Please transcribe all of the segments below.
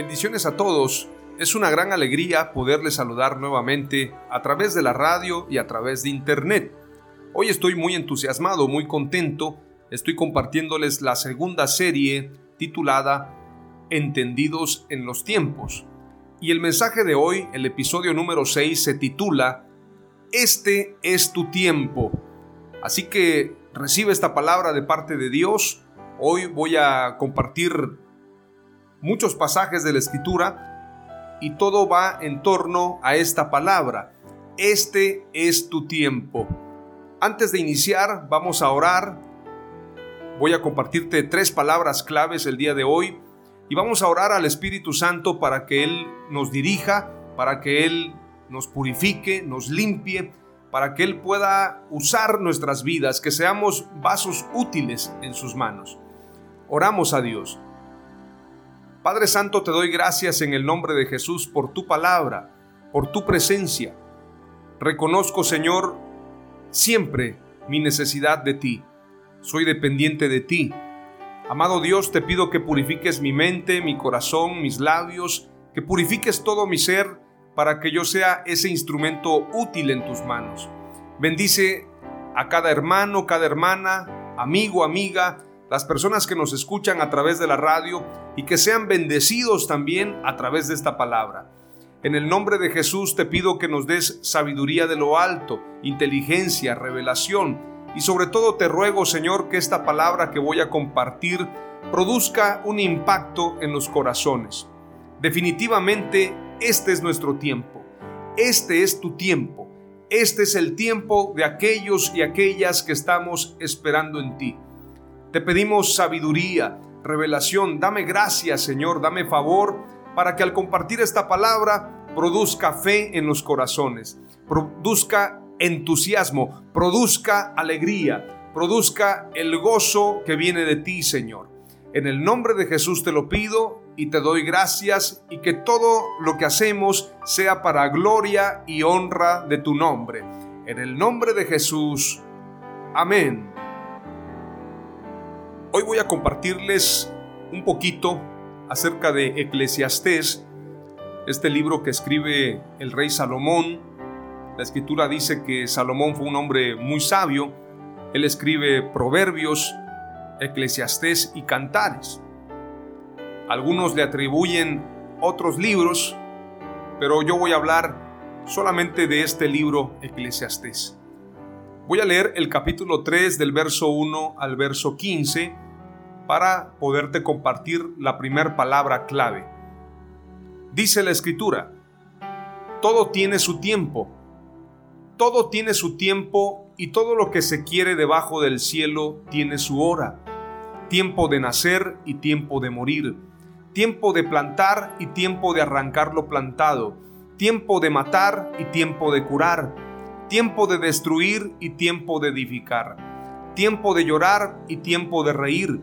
Bendiciones a todos. Es una gran alegría poderles saludar nuevamente a través de la radio y a través de internet. Hoy estoy muy entusiasmado, muy contento. Estoy compartiéndoles la segunda serie titulada Entendidos en los tiempos. Y el mensaje de hoy, el episodio número 6, se titula Este es tu tiempo. Así que recibe esta palabra de parte de Dios. Hoy voy a compartir muchos pasajes de la escritura y todo va en torno a esta palabra. Este es tu tiempo. Antes de iniciar, vamos a orar. Voy a compartirte tres palabras claves el día de hoy y vamos a orar al Espíritu Santo para que Él nos dirija, para que Él nos purifique, nos limpie, para que Él pueda usar nuestras vidas, que seamos vasos útiles en sus manos. Oramos a Dios. Padre Santo, te doy gracias en el nombre de Jesús por tu palabra, por tu presencia. Reconozco, Señor, siempre mi necesidad de ti. Soy dependiente de ti. Amado Dios, te pido que purifiques mi mente, mi corazón, mis labios, que purifiques todo mi ser para que yo sea ese instrumento útil en tus manos. Bendice a cada hermano, cada hermana, amigo, amiga, las personas que nos escuchan a través de la radio y que sean bendecidos también a través de esta palabra. En el nombre de Jesús te pido que nos des sabiduría de lo alto, inteligencia, revelación y sobre todo te ruego Señor que esta palabra que voy a compartir produzca un impacto en los corazones. Definitivamente este es nuestro tiempo, este es tu tiempo, este es el tiempo de aquellos y aquellas que estamos esperando en ti. Te pedimos sabiduría, revelación. Dame gracias, Señor, dame favor para que al compartir esta palabra produzca fe en los corazones, produzca entusiasmo, produzca alegría, produzca el gozo que viene de ti, Señor. En el nombre de Jesús te lo pido y te doy gracias y que todo lo que hacemos sea para gloria y honra de tu nombre. En el nombre de Jesús. Amén. Voy a compartirles un poquito acerca de Eclesiastés, este libro que escribe el rey Salomón. La escritura dice que Salomón fue un hombre muy sabio. Él escribe proverbios, Eclesiastés y cantares. Algunos le atribuyen otros libros, pero yo voy a hablar solamente de este libro Eclesiastés. Voy a leer el capítulo 3 del verso 1 al verso 15 para poderte compartir la primera palabra clave. Dice la escritura, todo tiene su tiempo, todo tiene su tiempo y todo lo que se quiere debajo del cielo tiene su hora, tiempo de nacer y tiempo de morir, tiempo de plantar y tiempo de arrancar lo plantado, tiempo de matar y tiempo de curar, tiempo de destruir y tiempo de edificar, tiempo de llorar y tiempo de reír,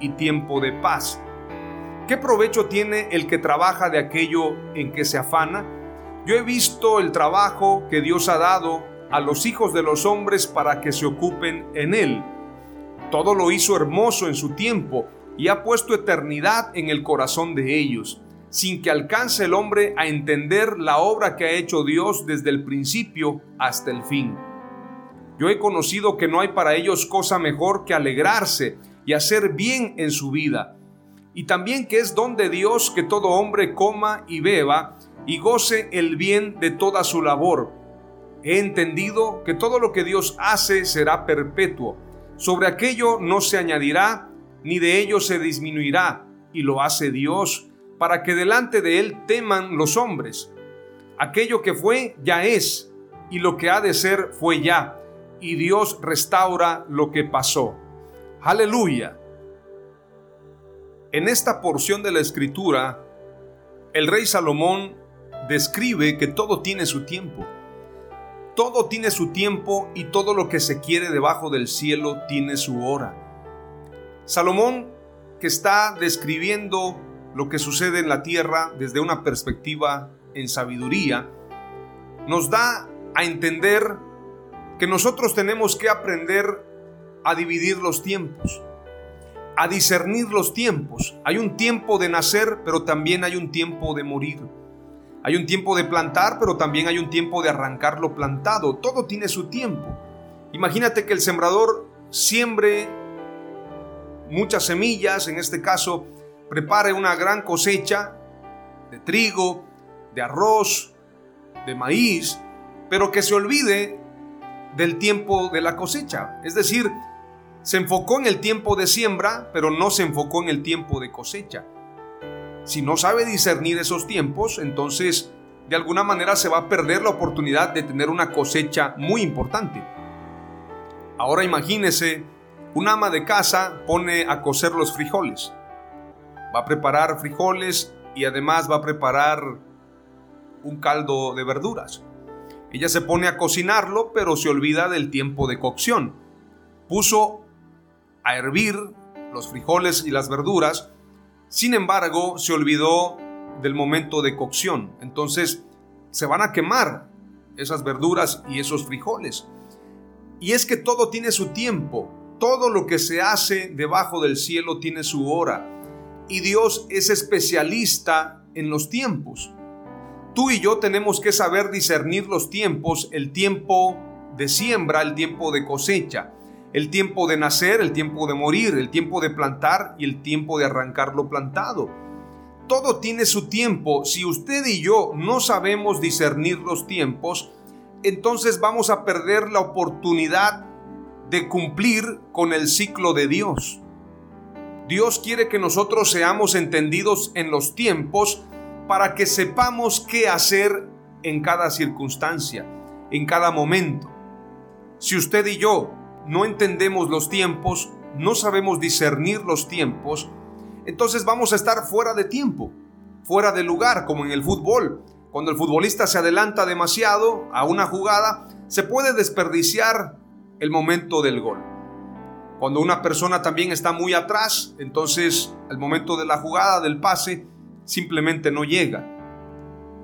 y tiempo de paz. ¿Qué provecho tiene el que trabaja de aquello en que se afana? Yo he visto el trabajo que Dios ha dado a los hijos de los hombres para que se ocupen en él. Todo lo hizo hermoso en su tiempo y ha puesto eternidad en el corazón de ellos, sin que alcance el hombre a entender la obra que ha hecho Dios desde el principio hasta el fin. Yo he conocido que no hay para ellos cosa mejor que alegrarse y hacer bien en su vida y también que es don de Dios que todo hombre coma y beba y goce el bien de toda su labor. He entendido que todo lo que Dios hace será perpetuo. Sobre aquello no se añadirá, ni de ello se disminuirá, y lo hace Dios, para que delante de Él teman los hombres. Aquello que fue ya es, y lo que ha de ser fue ya, y Dios restaura lo que pasó. Aleluya. En esta porción de la escritura, el rey Salomón describe que todo tiene su tiempo. Todo tiene su tiempo y todo lo que se quiere debajo del cielo tiene su hora. Salomón, que está describiendo lo que sucede en la tierra desde una perspectiva en sabiduría, nos da a entender que nosotros tenemos que aprender a dividir los tiempos a discernir los tiempos. Hay un tiempo de nacer, pero también hay un tiempo de morir. Hay un tiempo de plantar, pero también hay un tiempo de arrancar lo plantado. Todo tiene su tiempo. Imagínate que el sembrador siembre muchas semillas, en este caso, prepare una gran cosecha de trigo, de arroz, de maíz, pero que se olvide del tiempo de la cosecha. Es decir, se enfocó en el tiempo de siembra, pero no se enfocó en el tiempo de cosecha. Si no sabe discernir esos tiempos, entonces de alguna manera se va a perder la oportunidad de tener una cosecha muy importante. Ahora imagínese, un ama de casa pone a cocer los frijoles. Va a preparar frijoles y además va a preparar un caldo de verduras. Ella se pone a cocinarlo, pero se olvida del tiempo de cocción. Puso a hervir los frijoles y las verduras, sin embargo se olvidó del momento de cocción. Entonces se van a quemar esas verduras y esos frijoles. Y es que todo tiene su tiempo, todo lo que se hace debajo del cielo tiene su hora. Y Dios es especialista en los tiempos. Tú y yo tenemos que saber discernir los tiempos, el tiempo de siembra, el tiempo de cosecha el tiempo de nacer, el tiempo de morir, el tiempo de plantar y el tiempo de arrancar lo plantado. Todo tiene su tiempo. Si usted y yo no sabemos discernir los tiempos, entonces vamos a perder la oportunidad de cumplir con el ciclo de Dios. Dios quiere que nosotros seamos entendidos en los tiempos para que sepamos qué hacer en cada circunstancia, en cada momento. Si usted y yo no entendemos los tiempos, no sabemos discernir los tiempos, entonces vamos a estar fuera de tiempo, fuera de lugar, como en el fútbol. Cuando el futbolista se adelanta demasiado a una jugada, se puede desperdiciar el momento del gol. Cuando una persona también está muy atrás, entonces el momento de la jugada, del pase, simplemente no llega.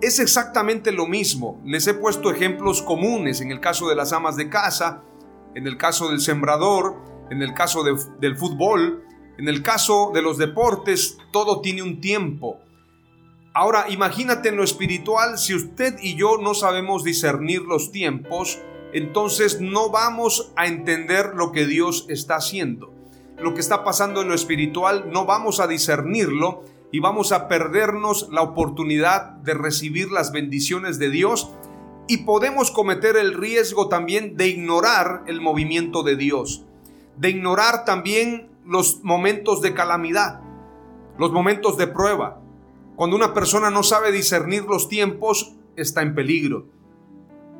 Es exactamente lo mismo. Les he puesto ejemplos comunes en el caso de las amas de casa, en el caso del sembrador, en el caso del fútbol, en el caso de los deportes, todo tiene un tiempo. Ahora, imagínate en lo espiritual, si usted y yo no sabemos discernir los tiempos, entonces no vamos a entender lo que Dios está haciendo. Lo que está pasando en lo espiritual no vamos a discernirlo y vamos a perdernos la oportunidad de recibir las bendiciones de Dios y podemos cometer el riesgo también de ignorar el movimiento de Dios, de ignorar también los momentos de calamidad, los momentos de prueba. Cuando una persona no sabe discernir los tiempos, está en peligro.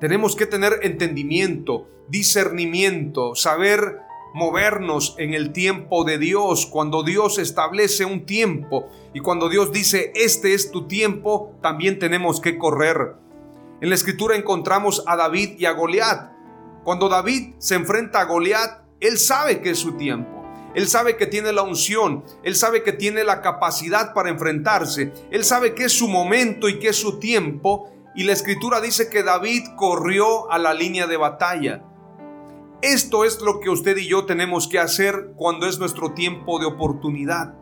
Tenemos que tener entendimiento, discernimiento, saber movernos en el tiempo de Dios, cuando Dios establece un tiempo y cuando Dios dice, este es tu tiempo, también tenemos que correr. En la escritura encontramos a David y a Goliat. Cuando David se enfrenta a Goliat, él sabe que es su tiempo. Él sabe que tiene la unción, él sabe que tiene la capacidad para enfrentarse, él sabe que es su momento y que es su tiempo. Y la escritura dice que David corrió a la línea de batalla. Esto es lo que usted y yo tenemos que hacer cuando es nuestro tiempo de oportunidad.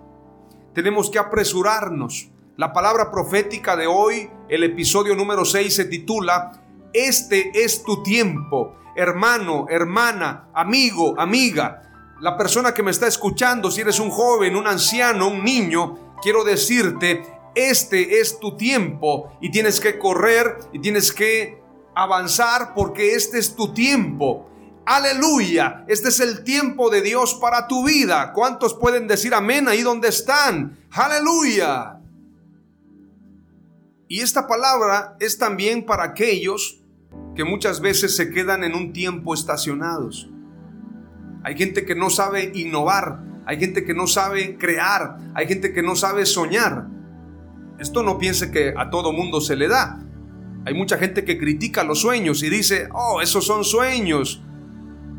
Tenemos que apresurarnos. La palabra profética de hoy, el episodio número 6 se titula, Este es tu tiempo, hermano, hermana, amigo, amiga. La persona que me está escuchando, si eres un joven, un anciano, un niño, quiero decirte, este es tu tiempo y tienes que correr y tienes que avanzar porque este es tu tiempo. Aleluya, este es el tiempo de Dios para tu vida. ¿Cuántos pueden decir amén ahí donde están? Aleluya. Y esta palabra es también para aquellos que muchas veces se quedan en un tiempo estacionados. Hay gente que no sabe innovar, hay gente que no sabe crear, hay gente que no sabe soñar. Esto no piense que a todo mundo se le da. Hay mucha gente que critica los sueños y dice, oh, esos son sueños.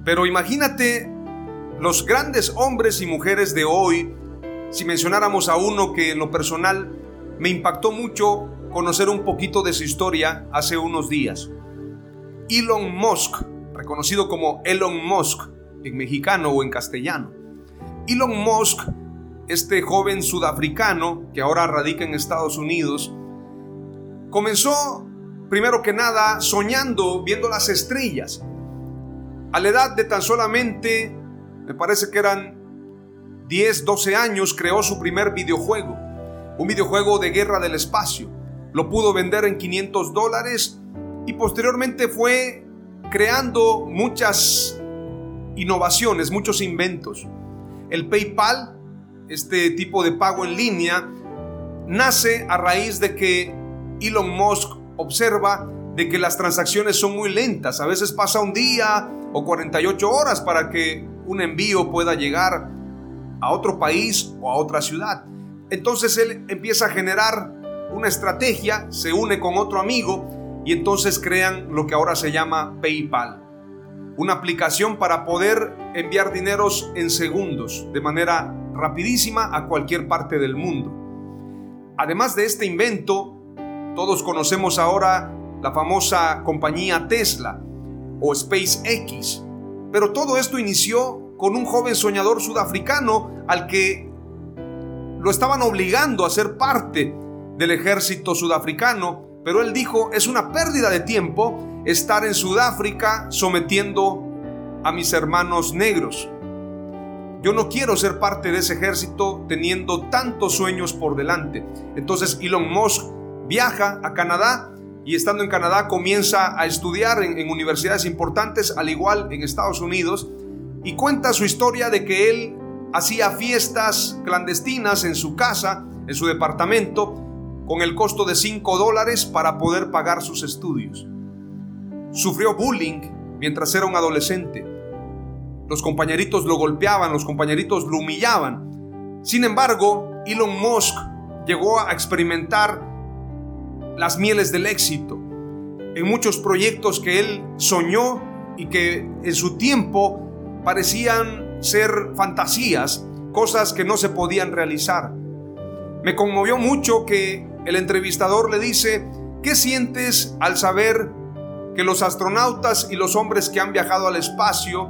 Pero imagínate los grandes hombres y mujeres de hoy, si mencionáramos a uno que en lo personal me impactó mucho conocer un poquito de su historia hace unos días. Elon Musk, reconocido como Elon Musk en mexicano o en castellano. Elon Musk, este joven sudafricano que ahora radica en Estados Unidos, comenzó primero que nada soñando viendo las estrellas a la edad de tan solamente, me parece que eran 10, 12 años, creó su primer videojuego. Un videojuego de guerra del espacio. Lo pudo vender en 500 dólares y posteriormente fue creando muchas innovaciones, muchos inventos. El PayPal, este tipo de pago en línea, nace a raíz de que Elon Musk observa de que las transacciones son muy lentas. A veces pasa un día, o 48 horas para que un envío pueda llegar a otro país o a otra ciudad. Entonces él empieza a generar una estrategia, se une con otro amigo y entonces crean lo que ahora se llama PayPal. Una aplicación para poder enviar dineros en segundos, de manera rapidísima a cualquier parte del mundo. Además de este invento, todos conocemos ahora la famosa compañía Tesla, o SpaceX. Pero todo esto inició con un joven soñador sudafricano al que lo estaban obligando a ser parte del ejército sudafricano, pero él dijo, es una pérdida de tiempo estar en Sudáfrica sometiendo a mis hermanos negros. Yo no quiero ser parte de ese ejército teniendo tantos sueños por delante. Entonces Elon Musk viaja a Canadá y estando en Canadá comienza a estudiar en, universidades importantes, al igual en Estados Unidos, y cuenta su historia de que él hacía fiestas clandestinas en su casa, en su departamento, con el costo de 5 dólares para poder pagar sus estudios. Sufrió bullying mientras era un adolescente. Los compañeritos lo golpeaban, los compañeritos lo humillaban. Sin embargo, Elon Musk llegó a experimentar las mieles del éxito, en muchos proyectos que él soñó y que en su tiempo parecían ser fantasías, cosas que no se podían realizar. Me conmovió mucho que el entrevistador le dice, ¿qué sientes al saber que los astronautas y los hombres que han viajado al espacio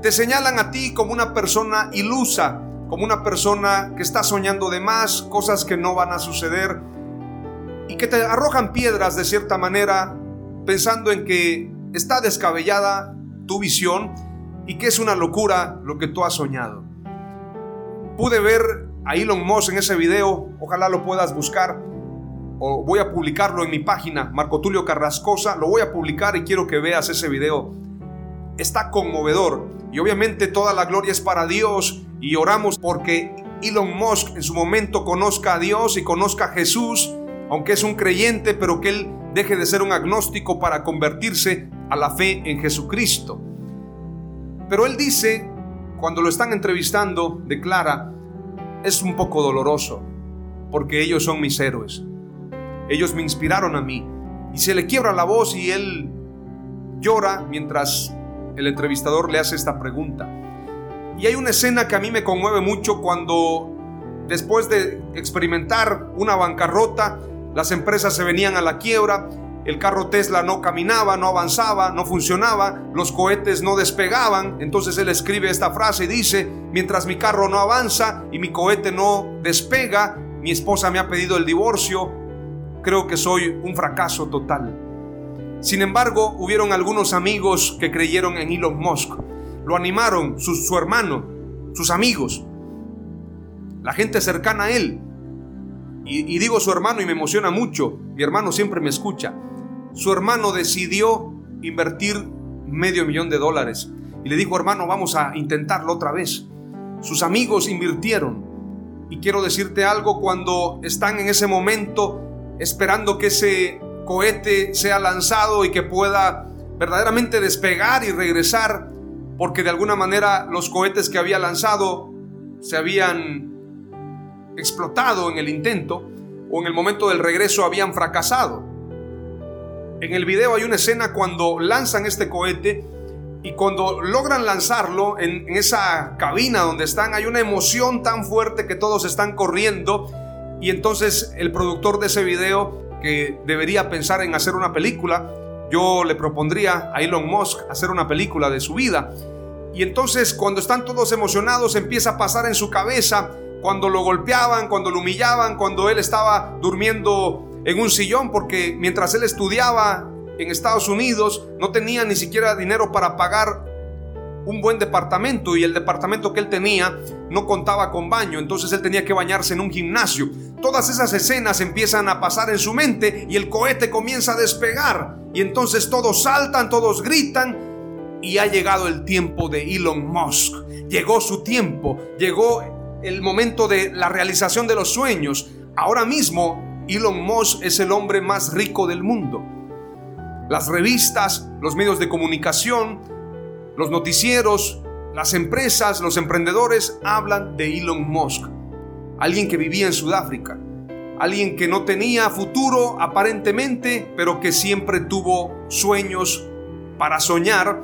te señalan a ti como una persona ilusa, como una persona que está soñando de más, cosas que no van a suceder? y que te arrojan piedras de cierta manera pensando en que está descabellada tu visión y que es una locura lo que tú has soñado. Pude ver a Elon Musk en ese video, ojalá lo puedas buscar o voy a publicarlo en mi página Marco Tulio Carrascosa, lo voy a publicar y quiero que veas ese video. Está conmovedor y obviamente toda la gloria es para Dios y oramos porque Elon Musk en su momento conozca a Dios y conozca a Jesús aunque es un creyente, pero que él deje de ser un agnóstico para convertirse a la fe en Jesucristo. Pero él dice cuando lo están entrevistando, declara, es un poco doloroso, porque ellos son mis héroes. Ellos me inspiraron a mí. Y se le quiebra la voz y él llora mientras el entrevistador le hace esta pregunta. Y hay una escena que a mí me conmueve mucho cuando después de experimentar una bancarrota, las empresas se venían a la quiebra, el carro Tesla no caminaba, no avanzaba, no funcionaba, los cohetes no despegaban. Entonces él escribe esta frase y dice, mientras mi carro no avanza y mi cohete no despega, mi esposa me ha pedido el divorcio, creo que soy un fracaso total. Sin embargo, hubieron algunos amigos que creyeron en Elon Musk. Lo animaron, su, su hermano, sus amigos, la gente cercana a él. Y, y, digo su hermano y me emociona mucho. Mi hermano siempre me escucha su hermano decidió invertir medio millón de dólares y le dijo, hermano, vamos a intentarlo otra vez. Sus amigos invirtieron. Y quiero decirte algo, cuando están en ese momento esperando que ese cohete sea lanzado y que pueda verdaderamente despegar y regresar, porque de alguna manera los cohetes que había lanzado se habían explotado en el intento o en el momento del regreso habían fracasado. En el video hay una escena cuando lanzan este cohete y cuando logran lanzarlo en, esa cabina donde están, hay una emoción tan fuerte que todos están corriendo. Y entonces el productor de ese video, que debería pensar en hacer una película, yo le propondría a Elon Musk hacer una película de su vida. Y entonces cuando están todos emocionados empieza a pasar en su cabeza cuando lo golpeaban, cuando lo humillaban, cuando él estaba durmiendo en un sillón porque mientras él estudiaba en Estados Unidos no tenía ni siquiera dinero para pagar un buen departamento y el departamento que él tenía no contaba con baño, entonces él tenía que bañarse en un gimnasio. Todas esas escenas empiezan a pasar en su mente y el cohete comienza a despegar y entonces todos saltan, todos gritan y ha llegado el tiempo de Elon Musk. Llegó su tiempo, llegó el momento de la realización de los sueños. Ahora mismo Elon Musk es el hombre más rico del mundo. Las revistas, los medios de comunicación, los noticieros, las empresas, los emprendedores hablan de Elon Musk. Alguien que vivía en Sudáfrica. Alguien que no tenía futuro aparentemente, pero que siempre tuvo sueños para soñar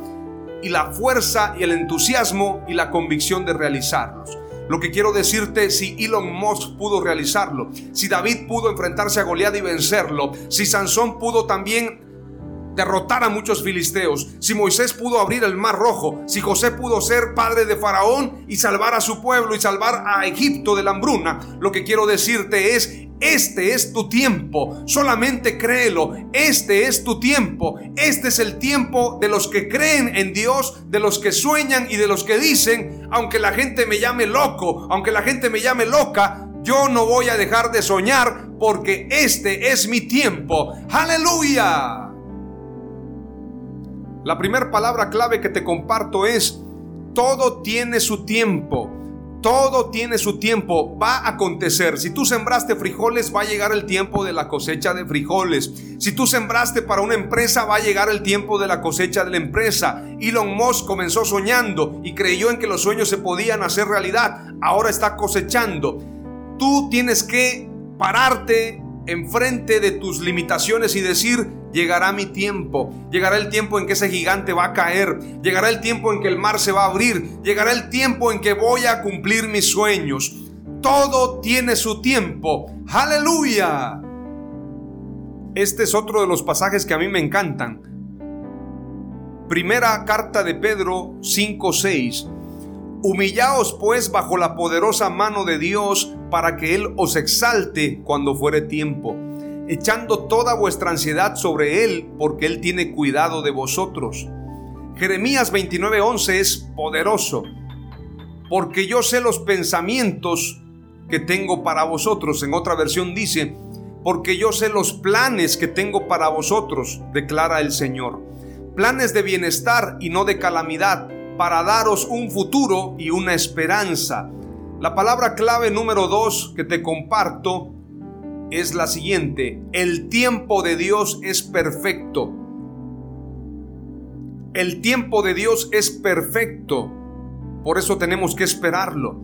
y la fuerza y el entusiasmo y la convicción de realizarlos. Lo que quiero decirte, si Elon Musk pudo realizarlo, si David pudo enfrentarse a Goliat y vencerlo, si Sansón pudo también derrotar a muchos filisteos, si Moisés pudo abrir el mar rojo, si José pudo ser padre de Faraón y salvar a su pueblo y salvar a Egipto de la hambruna, lo que quiero decirte es, este es tu tiempo, solamente créelo, este es tu tiempo, este es el tiempo de los que creen en Dios, de los que sueñan y de los que dicen, aunque la gente me llame loco, aunque la gente me llame loca, yo no voy a dejar de soñar porque este es mi tiempo. Aleluya. La primera palabra clave que te comparto es, todo tiene su tiempo. Todo tiene su tiempo, va a acontecer. Si tú sembraste frijoles, va a llegar el tiempo de la cosecha de frijoles. Si tú sembraste para una empresa, va a llegar el tiempo de la cosecha de la empresa. Elon Musk comenzó soñando y creyó en que los sueños se podían hacer realidad. Ahora está cosechando. Tú tienes que pararte enfrente de tus limitaciones y decir, llegará mi tiempo, llegará el tiempo en que ese gigante va a caer, llegará el tiempo en que el mar se va a abrir, llegará el tiempo en que voy a cumplir mis sueños. Todo tiene su tiempo. Aleluya. Este es otro de los pasajes que a mí me encantan. Primera carta de Pedro 5:6. Humillaos pues bajo la poderosa mano de Dios para que Él os exalte cuando fuere tiempo, echando toda vuestra ansiedad sobre Él, porque Él tiene cuidado de vosotros. Jeremías 29:11 es poderoso, porque yo sé los pensamientos que tengo para vosotros. En otra versión dice, porque yo sé los planes que tengo para vosotros, declara el Señor. Planes de bienestar y no de calamidad para daros un futuro y una esperanza. La palabra clave número dos que te comparto es la siguiente. El tiempo de Dios es perfecto. El tiempo de Dios es perfecto. Por eso tenemos que esperarlo.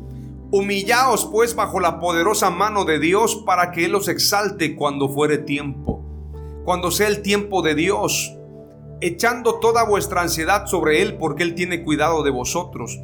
Humillaos pues bajo la poderosa mano de Dios para que Él os exalte cuando fuere tiempo. Cuando sea el tiempo de Dios, echando toda vuestra ansiedad sobre Él porque Él tiene cuidado de vosotros.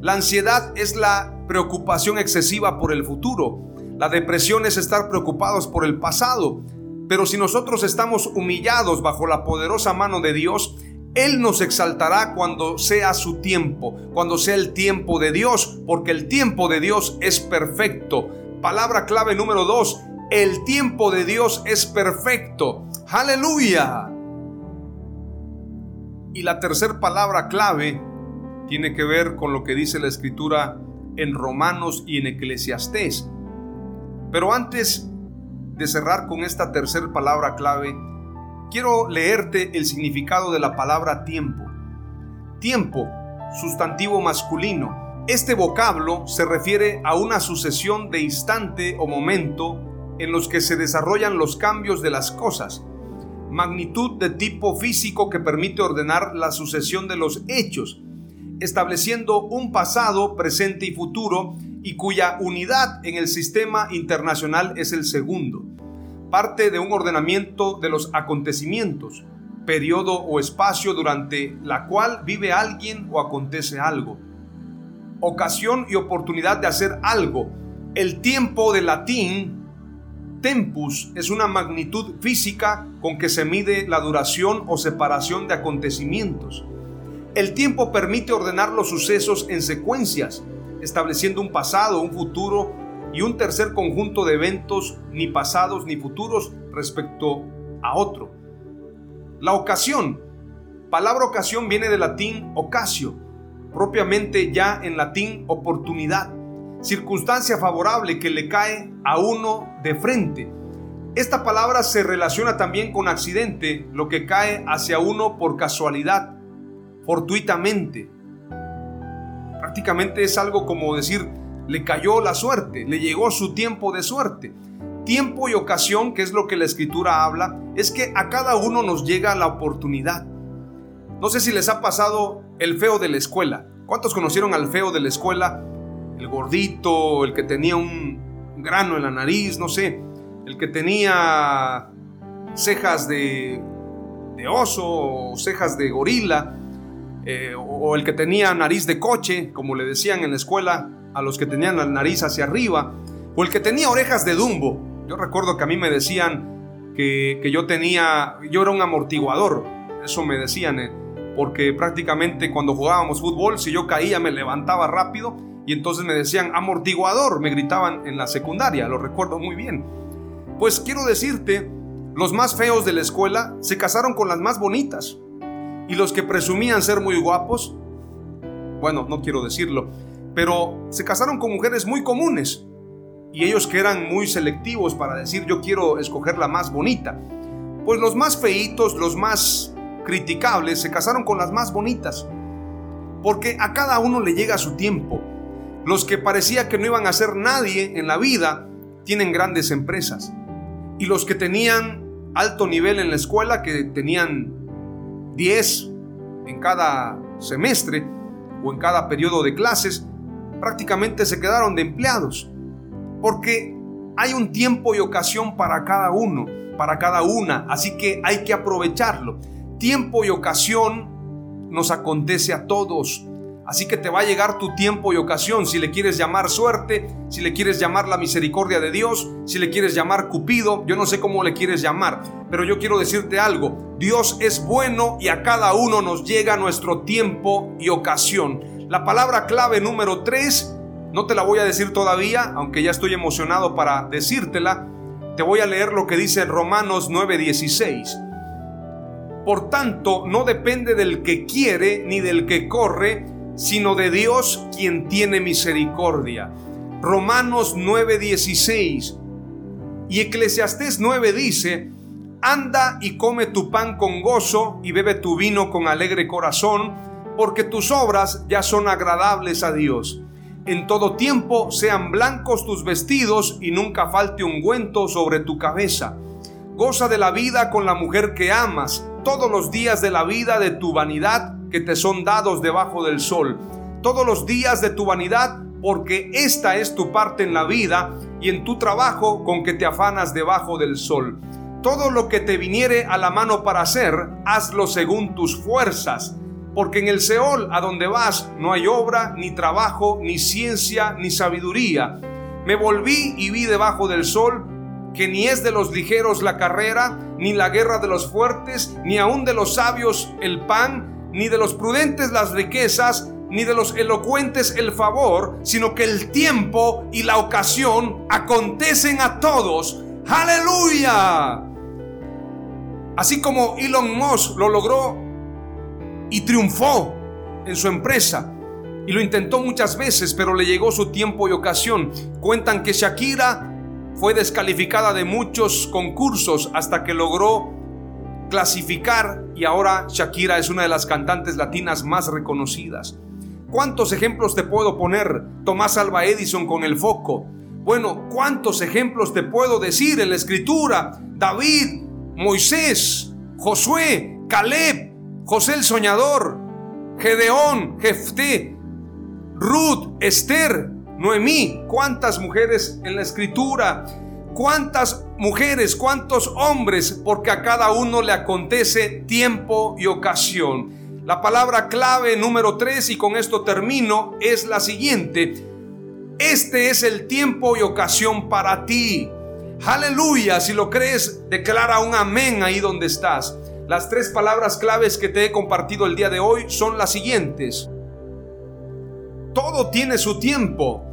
La ansiedad es la preocupación excesiva por el futuro. La depresión es estar preocupados por el pasado. Pero si nosotros estamos humillados bajo la poderosa mano de Dios, Él nos exaltará cuando sea su tiempo, cuando sea el tiempo de Dios, porque el tiempo de Dios es perfecto. Palabra clave número dos, el tiempo de Dios es perfecto. Aleluya. Y la tercera palabra clave tiene que ver con lo que dice la escritura en Romanos y en Eclesiastés. Pero antes de cerrar con esta tercera palabra clave, quiero leerte el significado de la palabra tiempo. Tiempo, sustantivo masculino. Este vocablo se refiere a una sucesión de instante o momento en los que se desarrollan los cambios de las cosas. Magnitud de tipo físico que permite ordenar la sucesión de los hechos estableciendo un pasado, presente y futuro, y cuya unidad en el sistema internacional es el segundo. Parte de un ordenamiento de los acontecimientos, periodo o espacio durante la cual vive alguien o acontece algo. Ocasión y oportunidad de hacer algo. El tiempo de latín Tempus es una magnitud física con que se mide la duración o separación de acontecimientos. El tiempo permite ordenar los sucesos en secuencias, estableciendo un pasado, un futuro y un tercer conjunto de eventos ni pasados ni futuros respecto a otro. La ocasión. Palabra ocasión viene del latín ocasio, propiamente ya en latín oportunidad, circunstancia favorable que le cae a uno de frente. Esta palabra se relaciona también con accidente, lo que cae hacia uno por casualidad fortuitamente. Prácticamente es algo como decir, le cayó la suerte, le llegó su tiempo de suerte. Tiempo y ocasión, que es lo que la escritura habla, es que a cada uno nos llega la oportunidad. No sé si les ha pasado el feo de la escuela. ¿Cuántos conocieron al feo de la escuela? El gordito, el que tenía un grano en la nariz, no sé, el que tenía cejas de, de oso o cejas de gorila eh, o el que tenía nariz de coche, como le decían en la escuela a los que tenían la nariz hacia arriba, o el que tenía orejas de Dumbo. Yo recuerdo que a mí me decían que, yo tenía, yo era un amortiguador, eso me decían, eh, porque prácticamente cuando jugábamos fútbol, si yo caía me levantaba rápido y entonces me decían amortiguador, me gritaban en la secundaria, lo recuerdo muy bien. Pues quiero decirte, los más feos de la escuela se casaron con las más bonitas. Y los que presumían ser muy guapos, bueno, no quiero decirlo, pero se casaron con mujeres muy comunes. Y ellos que eran muy selectivos para decir yo quiero escoger la más bonita. Pues los más feitos, los más criticables, se casaron con las más bonitas. Porque a cada uno le llega su tiempo. Los que parecía que no iban a ser nadie en la vida, tienen grandes empresas. Y los que tenían alto nivel en la escuela, que tenían 10 en cada semestre o en cada periodo de clases, prácticamente se quedaron de empleados. Porque hay un tiempo y ocasión para cada uno, para cada una, así que hay que aprovecharlo. Tiempo y ocasión nos acontece a todos. Así que te va a llegar tu tiempo y ocasión, si le quieres llamar suerte, si le quieres llamar la misericordia de Dios, si le quieres llamar Cupido, yo no sé cómo le quieres llamar, pero yo quiero decirte algo, Dios es bueno y a cada uno nos llega nuestro tiempo y ocasión. La palabra clave número 3, no te la voy a decir todavía, aunque ya estoy emocionado para decírtela, te voy a leer lo que dice Romanos 9:16. Por tanto, no depende del que quiere ni del que corre, sino de Dios quien tiene misericordia. Romanos 9:16 y Eclesiastés 9 dice, anda y come tu pan con gozo y bebe tu vino con alegre corazón, porque tus obras ya son agradables a Dios. En todo tiempo sean blancos tus vestidos y nunca falte ungüento sobre tu cabeza. Goza de la vida con la mujer que amas todos los días de la vida de tu vanidad que te son dados debajo del sol. todos los días de tu vanidad, porque esta es tu parte en la vida y en tu trabajo con que te afanas debajo del sol. Todo lo que te viniere a la mano para hacer, hazlo según tus fuerzas, porque en el Seol a donde vas no hay obra, ni trabajo, ni ciencia, ni sabiduría. Me volví y vi debajo del sol que ni es de los ligeros la carrera, ni la guerra de los fuertes, ni aun de los sabios el pan, ni de los prudentes las riquezas, ni de los elocuentes el favor, sino que el tiempo y la ocasión acontecen a todos. Aleluya. Así como Elon Musk lo logró y triunfó en su empresa. Y lo intentó muchas veces, pero le llegó su tiempo y ocasión. Cuentan que Shakira fue descalificada de muchos concursos hasta que logró clasificar y ahora Shakira es una de las cantantes latinas más reconocidas. ¿Cuántos ejemplos te puedo poner? Tomás Alba Edison con el foco. Bueno, ¿cuántos ejemplos te puedo decir en la escritura? David, Moisés, Josué, Caleb, José el Soñador, Gedeón, Jefté, Ruth, Esther, Noemí. ¿Cuántas mujeres en la escritura? ¿Cuántas mujeres, cuántos hombres? Porque a cada uno le acontece tiempo y ocasión. La palabra clave número 3, y con esto termino, es la siguiente. Este es el tiempo y ocasión para ti. Aleluya, si lo crees, declara un amén ahí donde estás. Las tres palabras claves que te he compartido el día de hoy son las siguientes. Todo tiene su tiempo.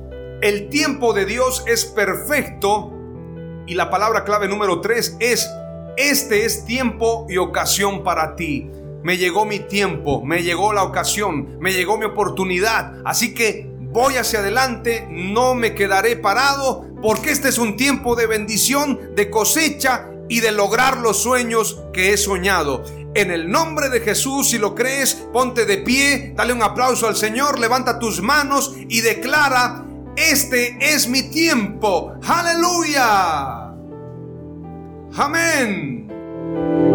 El tiempo de Dios es perfecto. Y la palabra clave número 3 es, este es tiempo y ocasión para ti me llegó mi tiempo, me llegó la ocasión, me llegó mi oportunidad. Así que voy hacia adelante, no me quedaré parado, porque este es un tiempo de bendición, de cosecha y de lograr los sueños que he soñado. En el nombre de Jesús, si lo crees, ponte de pie, dale un aplauso al Señor, levanta tus manos y declara, este es mi tiempo. Aleluya. Amén.